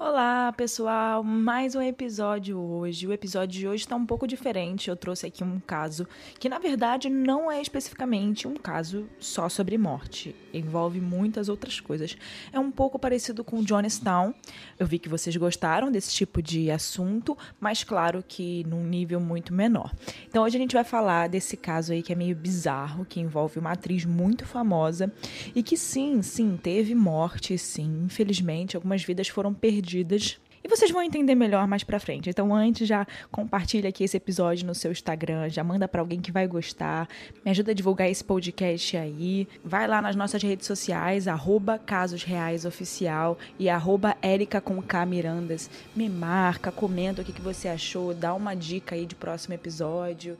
Olá, pessoal! Mais um episódio hoje. O episódio de hoje está um pouco diferente. Eu trouxe aqui um caso que, na verdade, não é especificamente um caso só sobre morte. Envolve muitas outras coisas. É um pouco parecido com Jonestown. Eu vi que vocês gostaram desse tipo de assunto, mas claro que num nível muito menor. Então, hoje a gente vai falar desse caso aí que é meio bizarro, que envolve uma atriz muito famosa e que, sim, sim, teve morte, sim. Infelizmente, algumas vidas foram perdidas perdidas. E vocês vão entender melhor mais pra frente. Então, antes, já compartilha aqui esse episódio no seu Instagram, já manda para alguém que vai gostar, me ajuda a divulgar esse podcast aí. Vai lá nas nossas redes sociais, arroba e arroba. Me marca, comenta o que, que você achou, dá uma dica aí de próximo episódio.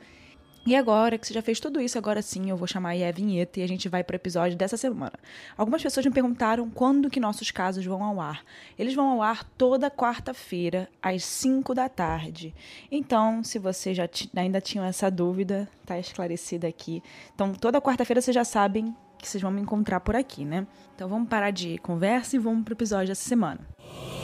E agora que você já fez tudo isso, agora sim eu vou chamar aí a vinheta e a gente vai para o episódio dessa semana. Algumas pessoas me perguntaram quando que nossos casos vão ao ar. Eles vão ao ar toda quarta-feira, às 5 da tarde. Então, se você já ainda tinha essa dúvida, tá esclarecida aqui. Então, toda quarta-feira vocês já sabem que vocês vão me encontrar por aqui, né? Então, vamos parar de conversa e vamos para o episódio dessa semana. Quem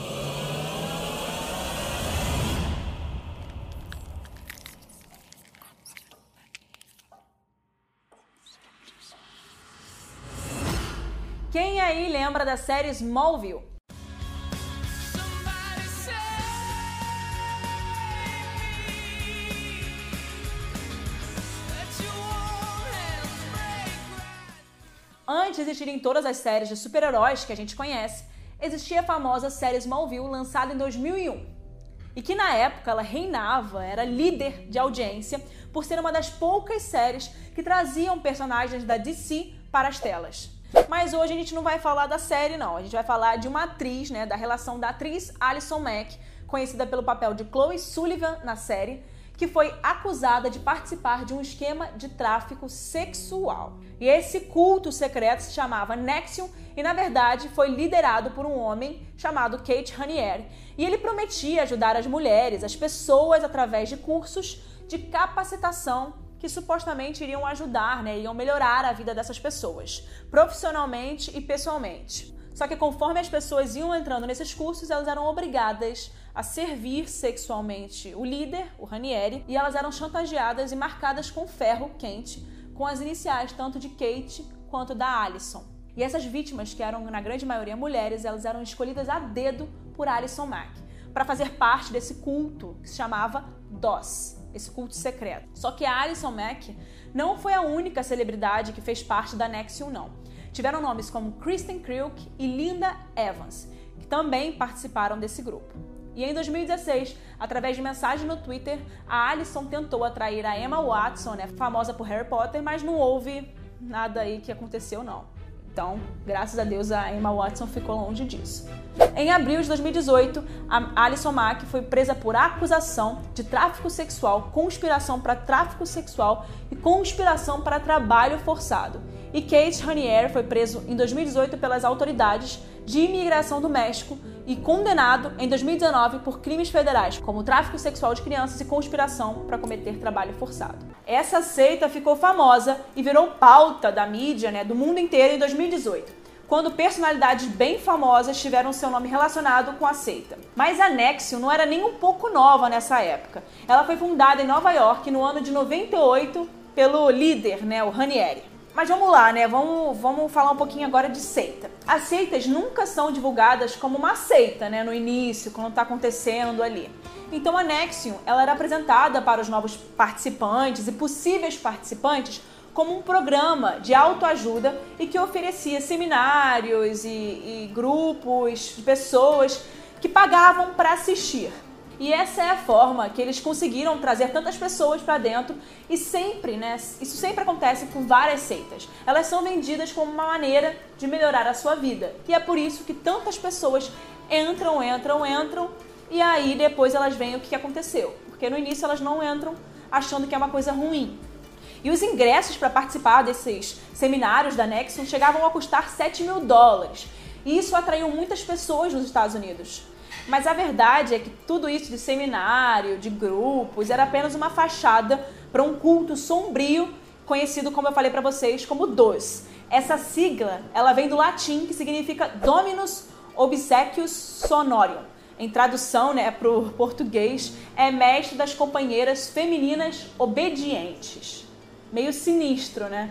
aí lembra da série Smallville? Antes de existirem todas as séries de super-heróis que a gente conhece, existia a famosa série Smallville lançada em 2001. E que na época ela reinava, era líder de audiência, por ser uma das poucas séries que traziam personagens da DC para as telas. Mas hoje a gente não vai falar da série, não. A gente vai falar de uma atriz, né? Da relação da atriz Alison Mack, conhecida pelo papel de Chloe Sullivan na série, que foi acusada de participar de um esquema de tráfico sexual. E esse culto secreto se chamava Nexium e, na verdade, foi liderado por um homem chamado Kate Raniere. E ele prometia ajudar as mulheres, as pessoas, através de cursos de capacitação que supostamente iriam ajudar, né, iriam melhorar a vida dessas pessoas, profissionalmente e pessoalmente. Só que conforme as pessoas iam entrando nesses cursos, elas eram obrigadas a servir sexualmente o líder, o Ranieri, e elas eram chantageadas e marcadas com ferro quente, com as iniciais tanto de Kate quanto da Alison. E essas vítimas, que eram na grande maioria mulheres, elas eram escolhidas a dedo por Alison Mack para fazer parte desse culto que se chamava DOS, esse culto secreto. Só que a Alison Mack não foi a única celebridade que fez parte da Nexium, não. Tiveram nomes como Kristen Kriuk e Linda Evans, que também participaram desse grupo. E em 2016, através de mensagem no Twitter, a Alison tentou atrair a Emma Watson, né, famosa por Harry Potter, mas não houve nada aí que aconteceu não. Então, graças a Deus, a Emma Watson ficou longe disso. Em abril de 2018, a Alison Mack foi presa por acusação de tráfico sexual, conspiração para tráfico sexual e conspiração para trabalho forçado. E Kate Raniere foi preso em 2018 pelas autoridades de imigração do México e condenado em 2019 por crimes federais, como tráfico sexual de crianças e conspiração para cometer trabalho forçado. Essa seita ficou famosa e virou pauta da mídia né, do mundo inteiro em 2018 quando personalidades bem famosas tiveram seu nome relacionado com a seita. Mas a Nexium não era nem um pouco nova nessa época. Ela foi fundada em Nova York no ano de 98 pelo líder, né, o Ranieri. Mas vamos lá, né? Vamos, vamos falar um pouquinho agora de seita. As seitas nunca são divulgadas como uma seita, né? No início, quando está acontecendo ali. Então a Nexium, ela era apresentada para os novos participantes e possíveis participantes como um programa de autoajuda e que oferecia seminários e, e grupos de pessoas que pagavam para assistir. E essa é a forma que eles conseguiram trazer tantas pessoas para dentro e sempre, né? Isso sempre acontece com várias seitas. Elas são vendidas como uma maneira de melhorar a sua vida. E é por isso que tantas pessoas entram, entram, entram e aí depois elas veem o que aconteceu. Porque no início elas não entram achando que é uma coisa ruim. E os ingressos para participar desses seminários da Nexon chegavam a custar 7 mil dólares. E isso atraiu muitas pessoas nos Estados Unidos. Mas a verdade é que tudo isso de seminário, de grupos, era apenas uma fachada para um culto sombrio, conhecido, como eu falei para vocês, como DOS. Essa sigla, ela vem do latim, que significa Dominus Obsequius Sonorium. em tradução né, para o português, é mestre das companheiras femininas obedientes. Meio sinistro, né?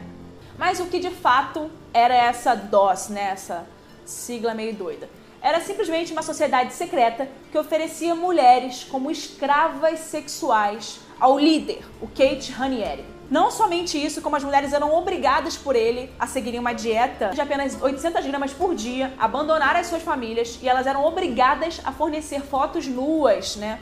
Mas o que de fato era essa DOS, né? essa sigla meio doida? Era simplesmente uma sociedade secreta que oferecia mulheres como escravas sexuais ao líder, o Kate Ranieri. Não somente isso, como as mulheres eram obrigadas por ele a seguirem uma dieta de apenas 800 gramas por dia, abandonar as suas famílias e elas eram obrigadas a fornecer fotos nuas, né?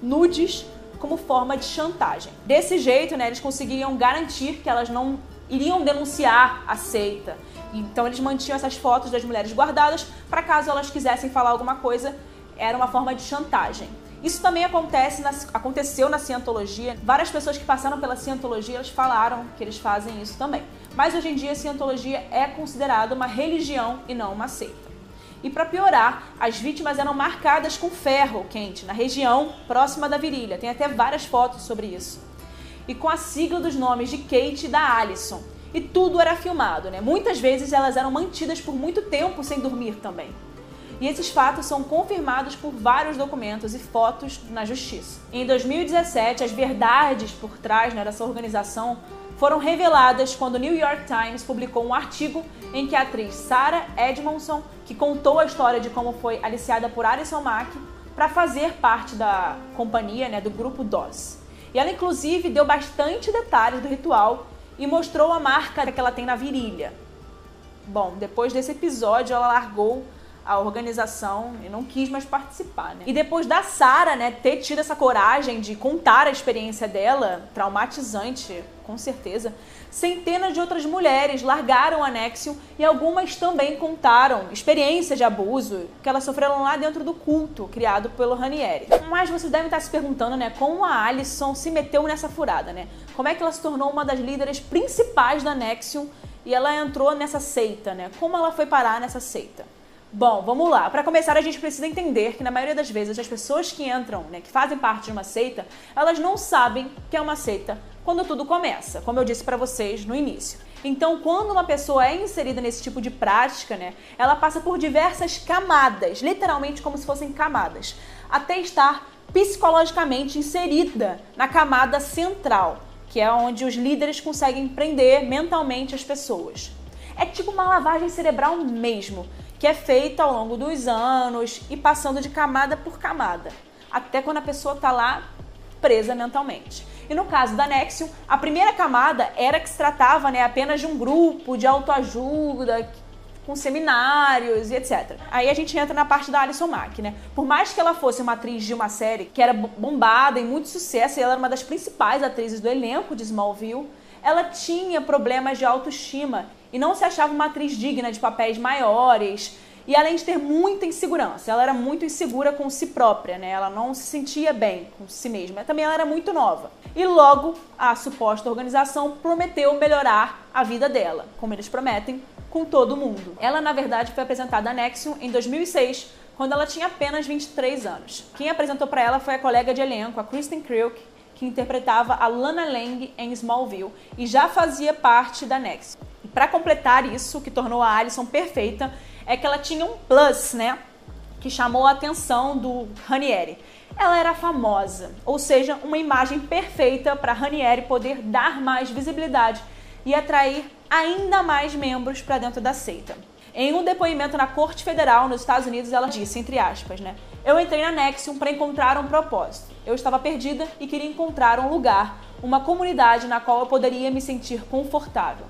Nudes como forma de chantagem. Desse jeito, né, eles conseguiam garantir que elas não iriam denunciar a seita. Então eles mantinham essas fotos das mulheres guardadas para caso elas quisessem falar alguma coisa, era uma forma de chantagem. Isso também acontece na, aconteceu na cientologia. Várias pessoas que passaram pela cientologia elas falaram que eles fazem isso também. Mas hoje em dia a cientologia é considerada uma religião e não uma seita. E para piorar, as vítimas eram marcadas com ferro quente na região próxima da virilha. Tem até várias fotos sobre isso. E com a sigla dos nomes de Kate e da Alison. E tudo era filmado, né? Muitas vezes elas eram mantidas por muito tempo sem dormir também. E esses fatos são confirmados por vários documentos e fotos na justiça. Em 2017, as verdades por trás né, dessa organização foram reveladas quando o New York Times publicou um artigo em que a atriz Sarah Edmondson, que contou a história de como foi aliciada por Alison Mack para fazer parte da companhia, né, do grupo DOS. E ela inclusive deu bastante detalhes do ritual e mostrou a marca que ela tem na virilha. Bom, depois desse episódio ela largou a organização e não quis mais participar, né? E depois da Sara, né, ter tido essa coragem de contar a experiência dela, traumatizante, com certeza, centenas de outras mulheres largaram a Nexium e algumas também contaram experiências de abuso que elas sofreram lá dentro do culto criado pelo Ranieri. Mas vocês devem estar se perguntando, né, como a Alison se meteu nessa furada, né? Como é que ela se tornou uma das líderes principais da Nexium e ela entrou nessa seita, né? Como ela foi parar nessa seita? Bom, vamos lá. Para começar, a gente precisa entender que na maioria das vezes as pessoas que entram, né, que fazem parte de uma seita, elas não sabem que é uma seita quando tudo começa, como eu disse para vocês no início. Então, quando uma pessoa é inserida nesse tipo de prática, né, ela passa por diversas camadas, literalmente como se fossem camadas, até estar psicologicamente inserida na camada central, que é onde os líderes conseguem prender mentalmente as pessoas. É tipo uma lavagem cerebral mesmo que é feita ao longo dos anos e passando de camada por camada, até quando a pessoa está lá presa mentalmente. E no caso da Nexium, a primeira camada era que se tratava né, apenas de um grupo de autoajuda, com seminários e etc. Aí a gente entra na parte da Alison Mack, né? Por mais que ela fosse uma atriz de uma série que era bombada e muito sucesso, e ela era uma das principais atrizes do elenco de Smallville, ela tinha problemas de autoestima e não se achava uma atriz digna de papéis maiores. E além de ter muita insegurança, ela era muito insegura com si própria, né? Ela não se sentia bem com si mesma. Também ela era muito nova. E logo a suposta organização prometeu melhorar a vida dela, como eles prometem com todo mundo. Ela, na verdade, foi apresentada a Nexium em 2006, quando ela tinha apenas 23 anos. Quem apresentou para ela foi a colega de elenco, a Kristen Kriuk, que interpretava a Lana Lang em Smallville e já fazia parte da Nexium. Para completar isso, o que tornou a Alison perfeita é que ela tinha um plus, né? Que chamou a atenção do Ranieri. Ela era famosa, ou seja, uma imagem perfeita para Ranieri poder dar mais visibilidade e atrair ainda mais membros para dentro da seita. Em um depoimento na Corte Federal nos Estados Unidos, ela disse, entre aspas, né? Eu entrei na Nexium para encontrar um propósito. Eu estava perdida e queria encontrar um lugar, uma comunidade na qual eu poderia me sentir confortável.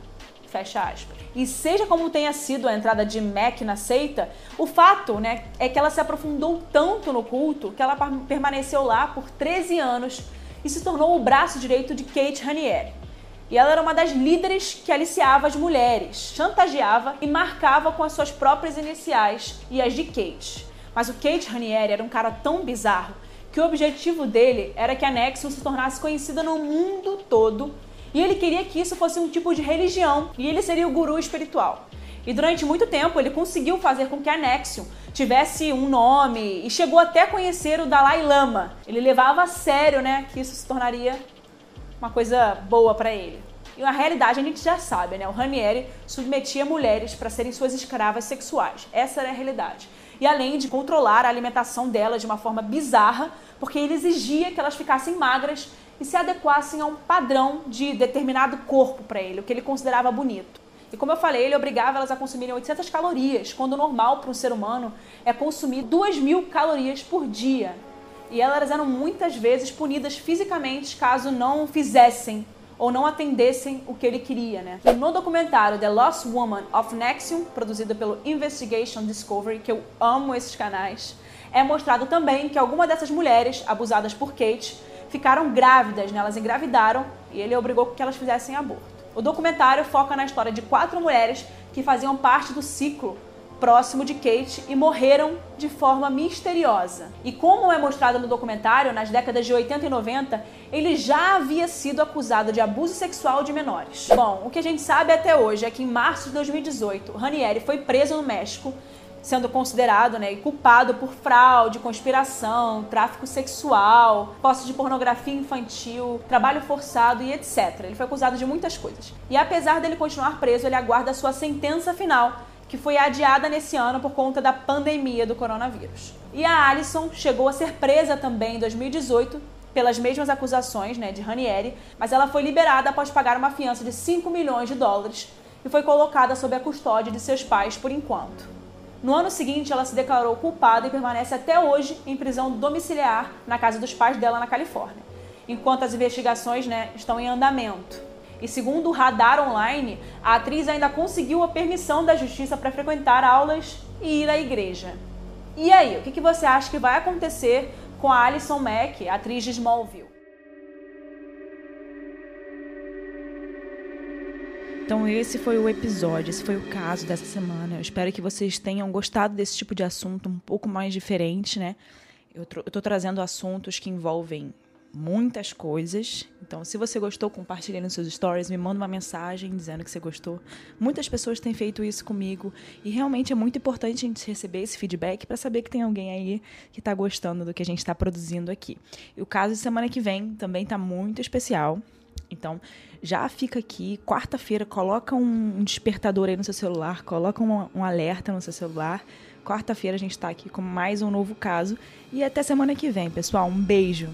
Fecha aspas. E seja como tenha sido a entrada de Mac na seita, o fato né, é que ela se aprofundou tanto no culto que ela permaneceu lá por 13 anos e se tornou o braço direito de Kate Ranieri. E ela era uma das líderes que aliciava as mulheres, chantageava e marcava com as suas próprias iniciais e as de Kate. Mas o Kate Ranieri era um cara tão bizarro que o objetivo dele era que a Nexus se tornasse conhecida no mundo todo e ele queria que isso fosse um tipo de religião e ele seria o guru espiritual. E durante muito tempo ele conseguiu fazer com que a Nexium tivesse um nome e chegou até a conhecer o Dalai Lama. Ele levava a sério, né, que isso se tornaria uma coisa boa para ele. E na realidade a gente já sabe, né? O Ranieri submetia mulheres para serem suas escravas sexuais. Essa era a realidade. e além de controlar a alimentação delas de uma forma bizarra, porque ele exigia que elas ficassem magras e se adequassem a um padrão de determinado corpo para ele, o que ele considerava bonito. E como eu falei, ele obrigava elas a consumirem 800 calorias, quando o normal para um ser humano é consumir 2 mil calorias por dia. E elas eram muitas vezes punidas fisicamente caso não fizessem ou não atendessem o que ele queria, né? E no documentário The Lost Woman of Nexium, produzido pelo Investigation Discovery, que eu amo esses canais, é mostrado também que algumas dessas mulheres abusadas por Kate ficaram grávidas, né? Elas engravidaram e ele obrigou que elas fizessem aborto. O documentário foca na história de quatro mulheres que faziam parte do ciclo próximo de Kate e morreram de forma misteriosa. E como é mostrado no documentário, nas décadas de 80 e 90, ele já havia sido acusado de abuso sexual de menores. Bom, o que a gente sabe até hoje é que em março de 2018, Ranieri foi preso no México sendo considerado né, culpado por fraude, conspiração, tráfico sexual, posse de pornografia infantil, trabalho forçado e etc. Ele foi acusado de muitas coisas. E apesar dele continuar preso, ele aguarda sua sentença final, que foi adiada nesse ano por conta da pandemia do coronavírus. E a Alison chegou a ser presa também em 2018 pelas mesmas acusações né, de Ranieri, mas ela foi liberada após pagar uma fiança de 5 milhões de dólares e foi colocada sob a custódia de seus pais por enquanto. No ano seguinte, ela se declarou culpada e permanece até hoje em prisão domiciliar na casa dos pais dela na Califórnia, enquanto as investigações né, estão em andamento. E segundo o Radar Online, a atriz ainda conseguiu a permissão da justiça para frequentar aulas e ir à igreja. E aí, o que, você acha que vai acontecer com a Alison Mack, atriz de Smallville? Então esse foi o episódio, esse foi o caso dessa semana. Eu espero que vocês tenham gostado desse tipo de assunto um pouco mais diferente, né? Eu, estou trazendo assuntos que envolvem muitas coisas. Então, se você gostou, compartilhe nos seus stories, me manda uma mensagem dizendo que você gostou. Muitas pessoas têm feito isso comigo e realmente é muito importante a gente receber esse feedback para saber que tem alguém aí que está gostando do que a gente está produzindo aqui. E o caso de semana que vem também está muito especial. Então, já fica aqui, quarta-feira, coloca um despertador aí no seu celular, coloca um, um alerta no seu celular. Quarta-feira a gente está aqui com mais um novo caso. E até semana que vem, pessoal. Um beijo!